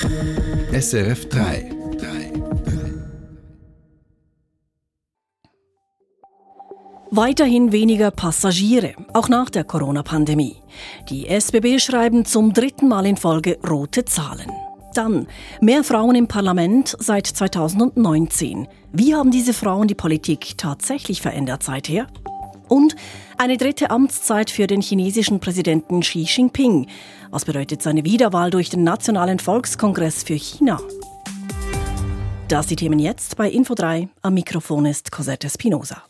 SRF 3. Weiterhin weniger Passagiere, auch nach der Corona-Pandemie. Die SBB schreiben zum dritten Mal in Folge rote Zahlen. Dann mehr Frauen im Parlament seit 2019. Wie haben diese Frauen die Politik tatsächlich verändert seither? Und eine dritte Amtszeit für den chinesischen Präsidenten Xi Jinping. Was bedeutet seine Wiederwahl durch den Nationalen Volkskongress für China? Das die Themen jetzt bei Info 3. Am Mikrofon ist Cosette Spinoza.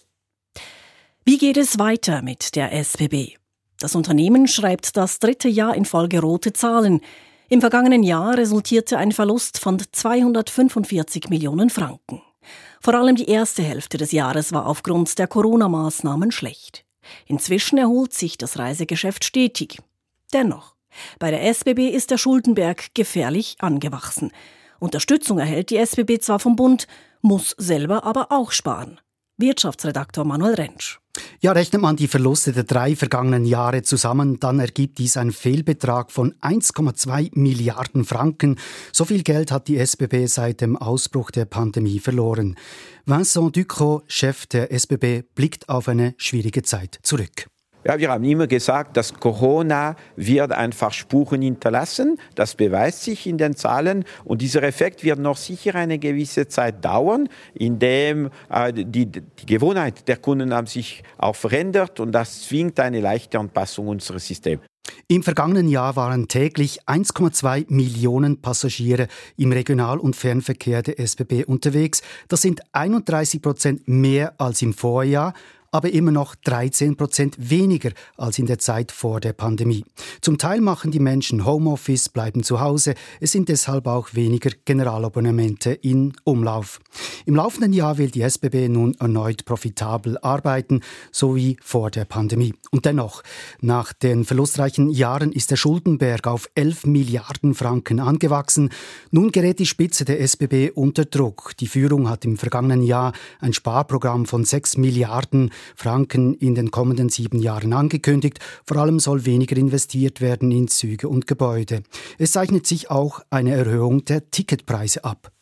Wie geht es weiter mit der SBB? Das Unternehmen schreibt das dritte Jahr in Folge rote Zahlen. Im vergangenen Jahr resultierte ein Verlust von 245 Millionen Franken. Vor allem die erste Hälfte des Jahres war aufgrund der Corona-Maßnahmen schlecht. Inzwischen erholt sich das Reisegeschäft stetig. Dennoch, bei der SBB ist der Schuldenberg gefährlich angewachsen. Unterstützung erhält die SBB zwar vom Bund, muss selber aber auch sparen. Wirtschaftsredaktor Manuel Rentsch. Ja, rechnet man die Verluste der drei vergangenen Jahre zusammen, dann ergibt dies einen Fehlbetrag von 1,2 Milliarden Franken. So viel Geld hat die SBB seit dem Ausbruch der Pandemie verloren. Vincent Ducrot, Chef der SBB, blickt auf eine schwierige Zeit zurück. Ja, wir haben immer gesagt, dass Corona wird einfach Spuren hinterlassen. Das beweist sich in den Zahlen. Und dieser Effekt wird noch sicher eine gewisse Zeit dauern, indem äh, die, die Gewohnheit der Kunden haben sich auch verändert und das zwingt eine leichte Anpassung unseres Systems. Im vergangenen Jahr waren täglich 1,2 Millionen Passagiere im Regional- und Fernverkehr der SBB unterwegs. Das sind 31 Prozent mehr als im Vorjahr aber immer noch 13 Prozent weniger als in der Zeit vor der Pandemie. Zum Teil machen die Menschen Homeoffice, bleiben zu Hause. Es sind deshalb auch weniger Generalabonnemente in Umlauf. Im laufenden Jahr will die SBB nun erneut profitabel arbeiten, so wie vor der Pandemie. Und dennoch, nach den verlustreichen Jahren ist der Schuldenberg auf 11 Milliarden Franken angewachsen. Nun gerät die Spitze der SBB unter Druck. Die Führung hat im vergangenen Jahr ein Sparprogramm von 6 Milliarden Franken in den kommenden sieben Jahren angekündigt. Vor allem soll weniger investiert werden in Züge und Gebäude. Es zeichnet sich auch eine Erhöhung der Ticketpreise ab.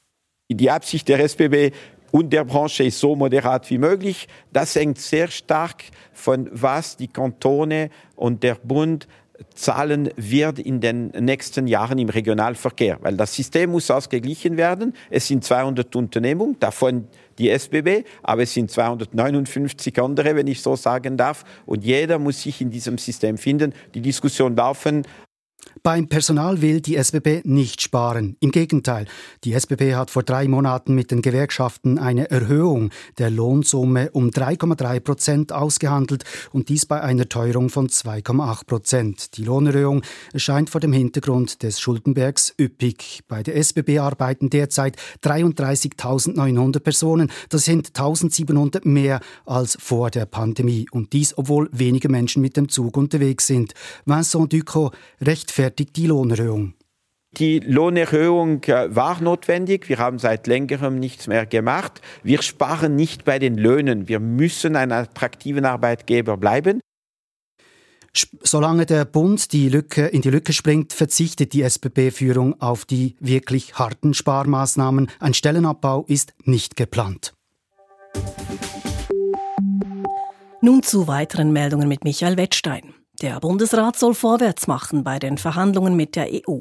Die Absicht der SBB und der Branche ist so moderat wie möglich. Das hängt sehr stark von was die Kantone und der Bund zahlen wird in den nächsten Jahren im Regionalverkehr, weil das System muss ausgeglichen werden. Es sind 200 Unternehmungen, davon die SBB, aber es sind 259 andere, wenn ich so sagen darf. Und jeder muss sich in diesem System finden. Die Diskussion laufen. Beim Personal will die SBB nicht sparen. Im Gegenteil, die SBB hat vor drei Monaten mit den Gewerkschaften eine Erhöhung der Lohnsumme um 3,3 Prozent ausgehandelt und dies bei einer Teuerung von 2,8 Prozent. Die Lohnerhöhung erscheint vor dem Hintergrund des Schuldenbergs üppig. Bei der SBB arbeiten derzeit 33.900 Personen. Das sind 1.700 mehr als vor der Pandemie. Und dies, obwohl wenige Menschen mit dem Zug unterwegs sind. Vincent Ducot rechtfertigt rechtfertigt die Lohnerhöhung? Die Lohnerhöhung äh, war notwendig. Wir haben seit längerem nichts mehr gemacht. Wir sparen nicht bei den Löhnen. Wir müssen ein attraktiven Arbeitgeber bleiben. Solange der Bund die Lücke, in die Lücke springt, verzichtet die SBB-Führung auf die wirklich harten Sparmaßnahmen. Ein Stellenabbau ist nicht geplant. Nun zu weiteren Meldungen mit Michael Wettstein. Der Bundesrat soll vorwärts machen bei den Verhandlungen mit der EU.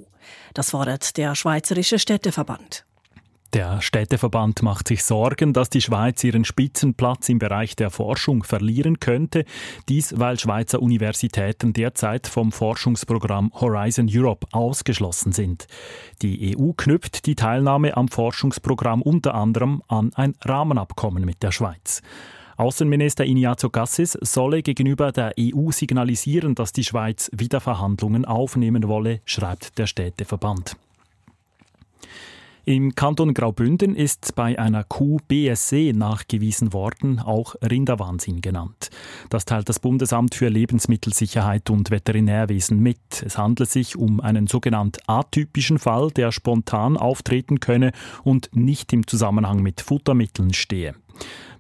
Das fordert der Schweizerische Städteverband. Der Städteverband macht sich Sorgen, dass die Schweiz ihren Spitzenplatz im Bereich der Forschung verlieren könnte. Dies, weil Schweizer Universitäten derzeit vom Forschungsprogramm Horizon Europe ausgeschlossen sind. Die EU knüpft die Teilnahme am Forschungsprogramm unter anderem an ein Rahmenabkommen mit der Schweiz. Außenminister Ignazio Cassis solle gegenüber der EU signalisieren, dass die Schweiz wieder Verhandlungen aufnehmen wolle, schreibt der Städteverband. Im Kanton Graubünden ist bei einer Kuh BSC nachgewiesen worden, auch Rinderwahnsinn genannt. Das teilt das Bundesamt für Lebensmittelsicherheit und Veterinärwesen mit. Es handelt sich um einen sogenannt atypischen Fall, der spontan auftreten könne und nicht im Zusammenhang mit Futtermitteln stehe.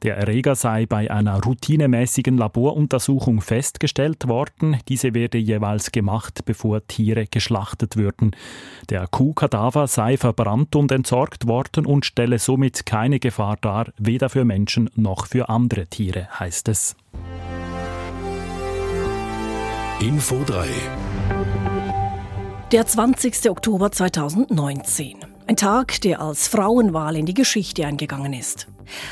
Der Erreger sei bei einer routinemäßigen Laboruntersuchung festgestellt worden. Diese werde jeweils gemacht, bevor Tiere geschlachtet würden. Der Kuhkadaver sei verbrannt und entsorgt worden und stelle somit keine Gefahr dar, weder für Menschen noch für andere Tiere, heißt es. Info 3 Der 20. Oktober 2019. Ein Tag, der als Frauenwahl in die Geschichte eingegangen ist.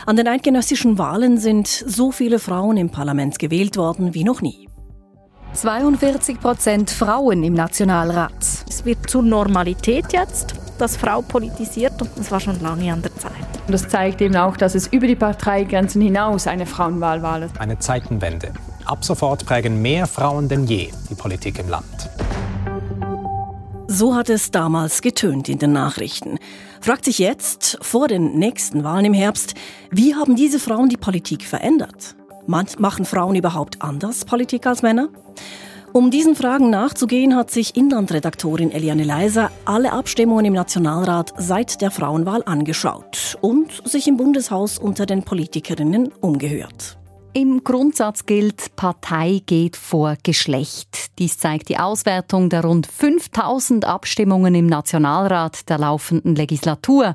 An den eidgenössischen Wahlen sind so viele Frauen im Parlament gewählt worden wie noch nie. 42 Prozent Frauen im Nationalrat. Es wird zur Normalität jetzt, dass Frau politisiert und das war schon lange an der Zeit. Und das zeigt eben auch, dass es über die Parteigrenzen hinaus eine Frauenwahl ist. Eine Zeitenwende. Ab sofort prägen mehr Frauen denn je die Politik im Land. So hat es damals getönt in den Nachrichten. Fragt sich jetzt, vor den nächsten Wahlen im Herbst, wie haben diese Frauen die Politik verändert? Machen Frauen überhaupt anders Politik als Männer? Um diesen Fragen nachzugehen, hat sich Inlandredaktorin Eliane Leiser alle Abstimmungen im Nationalrat seit der Frauenwahl angeschaut und sich im Bundeshaus unter den Politikerinnen umgehört. Im Grundsatz gilt, Partei geht vor Geschlecht. Dies zeigt die Auswertung der rund 5000 Abstimmungen im Nationalrat der laufenden Legislatur.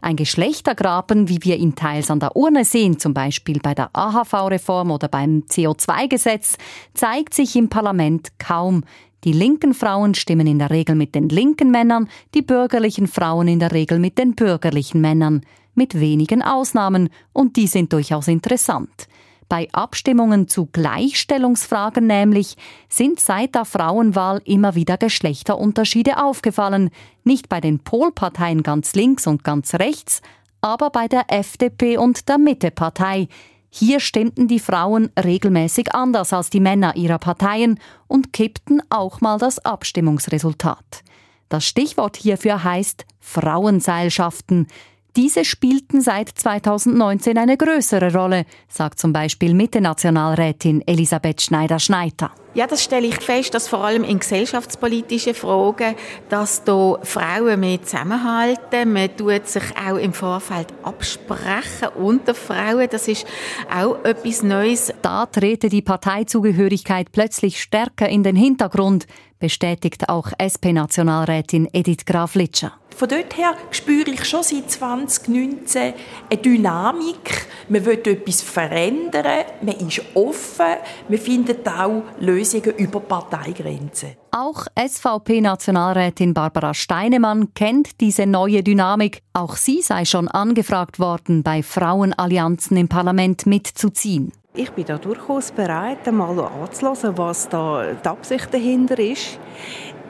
Ein Geschlechtergraben, wie wir ihn teils an der Urne sehen, zum Beispiel bei der AHV-Reform oder beim CO2-Gesetz, zeigt sich im Parlament kaum. Die linken Frauen stimmen in der Regel mit den linken Männern, die bürgerlichen Frauen in der Regel mit den bürgerlichen Männern. Mit wenigen Ausnahmen, und die sind durchaus interessant. Bei Abstimmungen zu Gleichstellungsfragen nämlich sind seit der Frauenwahl immer wieder Geschlechterunterschiede aufgefallen, nicht bei den Polparteien ganz links und ganz rechts, aber bei der FDP und der Mittepartei. Hier stimmten die Frauen regelmäßig anders als die Männer ihrer Parteien und kippten auch mal das Abstimmungsresultat. Das Stichwort hierfür heißt Frauenseilschaften. Diese spielten seit 2019 eine größere Rolle, sagt zum Beispiel Mitte-Nationalrätin Elisabeth Schneider-Schneider. Ja, das stelle ich fest, dass vor allem in gesellschaftspolitischen Fragen, dass da Frauen mehr zusammenhalten. Man tut sich auch im Vorfeld absprechen unter Frauen. Das ist auch etwas Neues. Da trete die Parteizugehörigkeit plötzlich stärker in den Hintergrund, bestätigt auch SP-Nationalrätin Edith Graf-Litscher. Von dort her spüre ich schon seit 2019 eine Dynamik. Man will etwas verändern, man ist offen, man findet auch Lösungen über Parteigrenzen. Auch SVP-Nationalrätin Barbara Steinemann kennt diese neue Dynamik. Auch sie sei schon angefragt worden, bei Frauenallianzen im Parlament mitzuziehen. Ich bin da durchaus bereit, einmal anzuhören, was da die Absicht dahinter ist.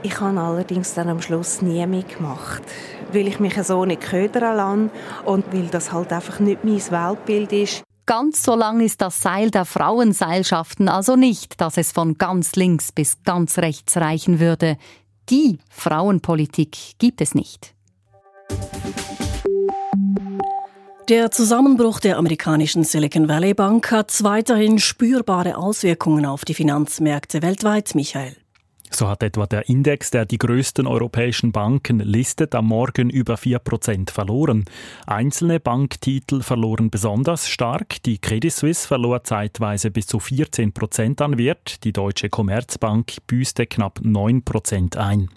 Ich habe allerdings dann am Schluss nie mitgemacht, weil ich mich so nicht ködern lasse und weil das halt einfach nicht mein Weltbild ist. Ganz so lang ist das Seil der Frauenseilschaften also nicht, dass es von ganz links bis ganz rechts reichen würde. Die Frauenpolitik gibt es nicht. Der Zusammenbruch der amerikanischen Silicon Valley Bank hat weiterhin spürbare Auswirkungen auf die Finanzmärkte weltweit, Michael. So hat etwa der Index, der die größten europäischen Banken listet, am Morgen über 4% verloren. Einzelne Banktitel verloren besonders stark. Die Credit Suisse verlor zeitweise bis zu 14% an Wert. Die Deutsche Commerzbank büßte knapp 9% ein.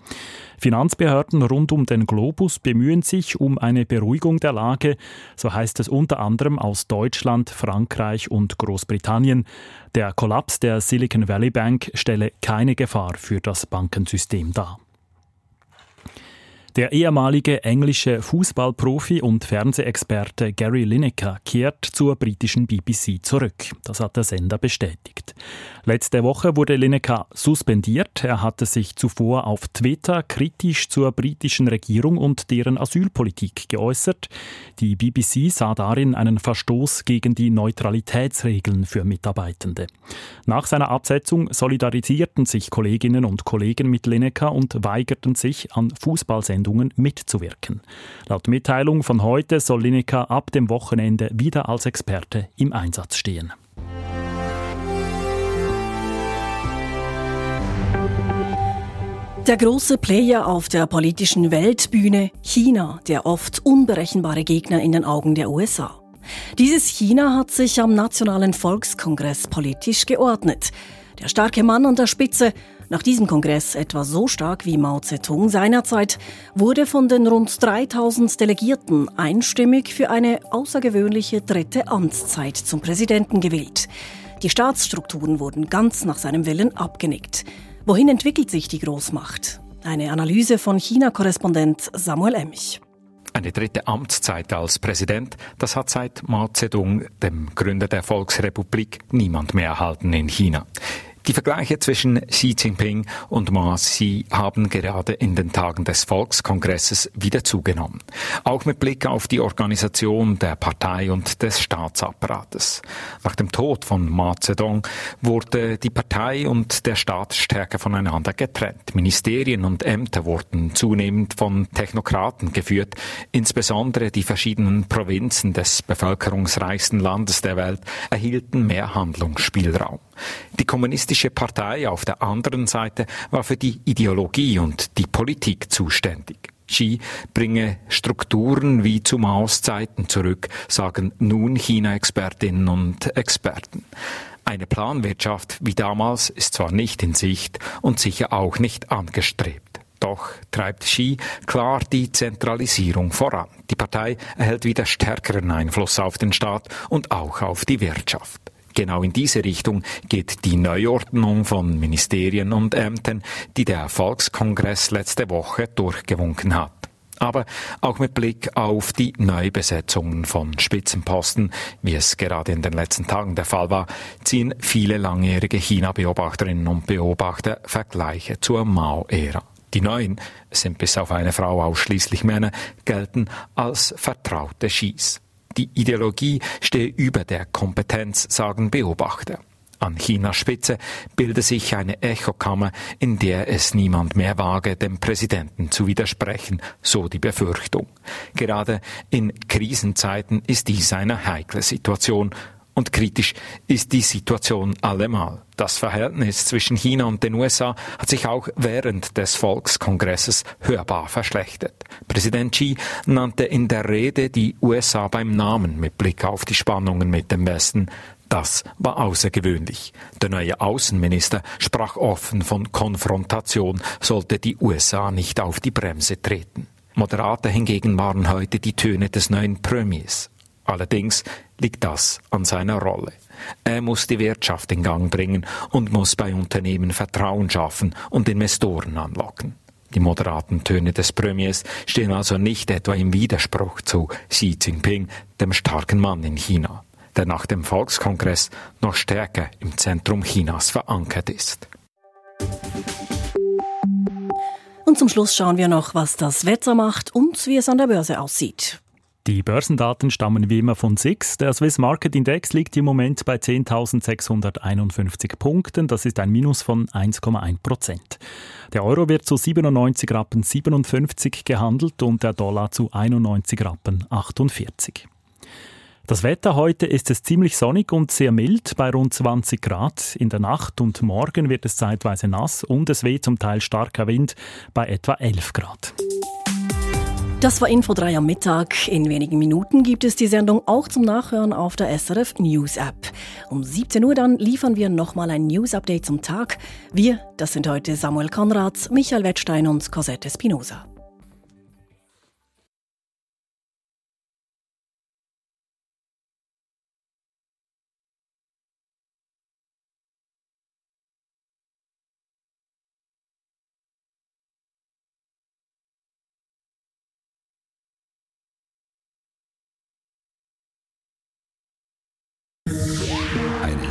Finanzbehörden rund um den Globus bemühen sich um eine Beruhigung der Lage, so heißt es unter anderem aus Deutschland, Frankreich und Großbritannien. Der Kollaps der Silicon Valley Bank stelle keine Gefahr für das Bankensystem dar. Der ehemalige englische Fußballprofi und Fernsehexperte Gary Lineker kehrt zur britischen BBC zurück. Das hat der Sender bestätigt. Letzte Woche wurde Lineker suspendiert. Er hatte sich zuvor auf Twitter kritisch zur britischen Regierung und deren Asylpolitik geäußert. Die BBC sah darin einen Verstoß gegen die Neutralitätsregeln für Mitarbeitende. Nach seiner Absetzung solidarisierten sich Kolleginnen und Kollegen mit Lineker und weigerten sich, an Fußballsendungen mitzuwirken. Laut Mitteilung von heute soll Lineker ab dem Wochenende wieder als Experte im Einsatz stehen. Der große Player auf der politischen Weltbühne, China, der oft unberechenbare Gegner in den Augen der USA. Dieses China hat sich am Nationalen Volkskongress politisch geordnet. Der starke Mann an der Spitze, nach diesem Kongress etwa so stark wie Mao Zedong seinerzeit, wurde von den rund 3000 Delegierten einstimmig für eine außergewöhnliche dritte Amtszeit zum Präsidenten gewählt. Die Staatsstrukturen wurden ganz nach seinem Willen abgenickt. Wohin entwickelt sich die Großmacht? Eine Analyse von China-Korrespondent Samuel Emich. Eine dritte Amtszeit als Präsident, das hat seit Mao Zedong, dem Gründer der Volksrepublik, niemand mehr erhalten in China. Die Vergleiche zwischen Xi Jinping und Ma Xi haben gerade in den Tagen des Volkskongresses wieder zugenommen. Auch mit Blick auf die Organisation der Partei und des Staatsapparates. Nach dem Tod von Ma Zedong wurde die Partei und der Staat stärker voneinander getrennt. Ministerien und Ämter wurden zunehmend von Technokraten geführt. Insbesondere die verschiedenen Provinzen des bevölkerungsreichsten Landes der Welt erhielten mehr Handlungsspielraum. Die kommunistische Partei auf der anderen Seite war für die Ideologie und die Politik zuständig. Xi bringe Strukturen wie zu Maos Zeiten zurück, sagen nun China-Expertinnen und Experten. Eine Planwirtschaft wie damals ist zwar nicht in Sicht und sicher auch nicht angestrebt. Doch treibt Xi klar die Zentralisierung voran. Die Partei erhält wieder stärkeren Einfluss auf den Staat und auch auf die Wirtschaft. Genau in diese Richtung geht die Neuordnung von Ministerien und Ämtern, die der Volkskongress letzte Woche durchgewunken hat. Aber auch mit Blick auf die Neubesetzungen von Spitzenposten, wie es gerade in den letzten Tagen der Fall war, ziehen viele langjährige China-Beobachterinnen und Beobachter Vergleiche zur Mao-Ära. Die Neuen sind bis auf eine Frau ausschließlich Männer, gelten als vertraute Schieß. Die Ideologie stehe über der Kompetenz, sagen Beobachter. An Chinas Spitze bilde sich eine Echokammer, in der es niemand mehr wage, dem Präsidenten zu widersprechen, so die Befürchtung. Gerade in Krisenzeiten ist dies eine heikle Situation, und kritisch ist die Situation allemal. Das Verhältnis zwischen China und den USA hat sich auch während des Volkskongresses hörbar verschlechtert. Präsident Xi nannte in der Rede die USA beim Namen mit Blick auf die Spannungen mit dem Westen. Das war außergewöhnlich. Der neue Außenminister sprach offen von Konfrontation, sollte die USA nicht auf die Bremse treten. Moderater hingegen waren heute die Töne des neuen Premiers. Allerdings liegt das an seiner Rolle. Er muss die Wirtschaft in Gang bringen und muss bei Unternehmen Vertrauen schaffen und Investoren anlocken. Die moderaten Töne des Premiers stehen also nicht etwa im Widerspruch zu Xi Jinping, dem starken Mann in China, der nach dem Volkskongress noch stärker im Zentrum Chinas verankert ist. Und zum Schluss schauen wir noch, was das Wetter macht und wie es an der Börse aussieht. Die Börsendaten stammen wie immer von SIX. Der Swiss Market Index liegt im Moment bei 10.651 Punkten. Das ist ein Minus von 1,1 Prozent. Der Euro wird zu 97 Rappen 57 gehandelt und der Dollar zu 91 Rappen 48. Das Wetter heute ist es ziemlich sonnig und sehr mild bei rund 20 Grad. In der Nacht und morgen wird es zeitweise nass und es weht zum Teil starker Wind bei etwa 11 Grad. Das war Info 3 am Mittag. In wenigen Minuten gibt es die Sendung auch zum Nachhören auf der SRF News App. Um 17 Uhr dann liefern wir nochmal ein News Update zum Tag. Wir, das sind heute Samuel Konrads, Michael Wettstein und Cosette Spinoza.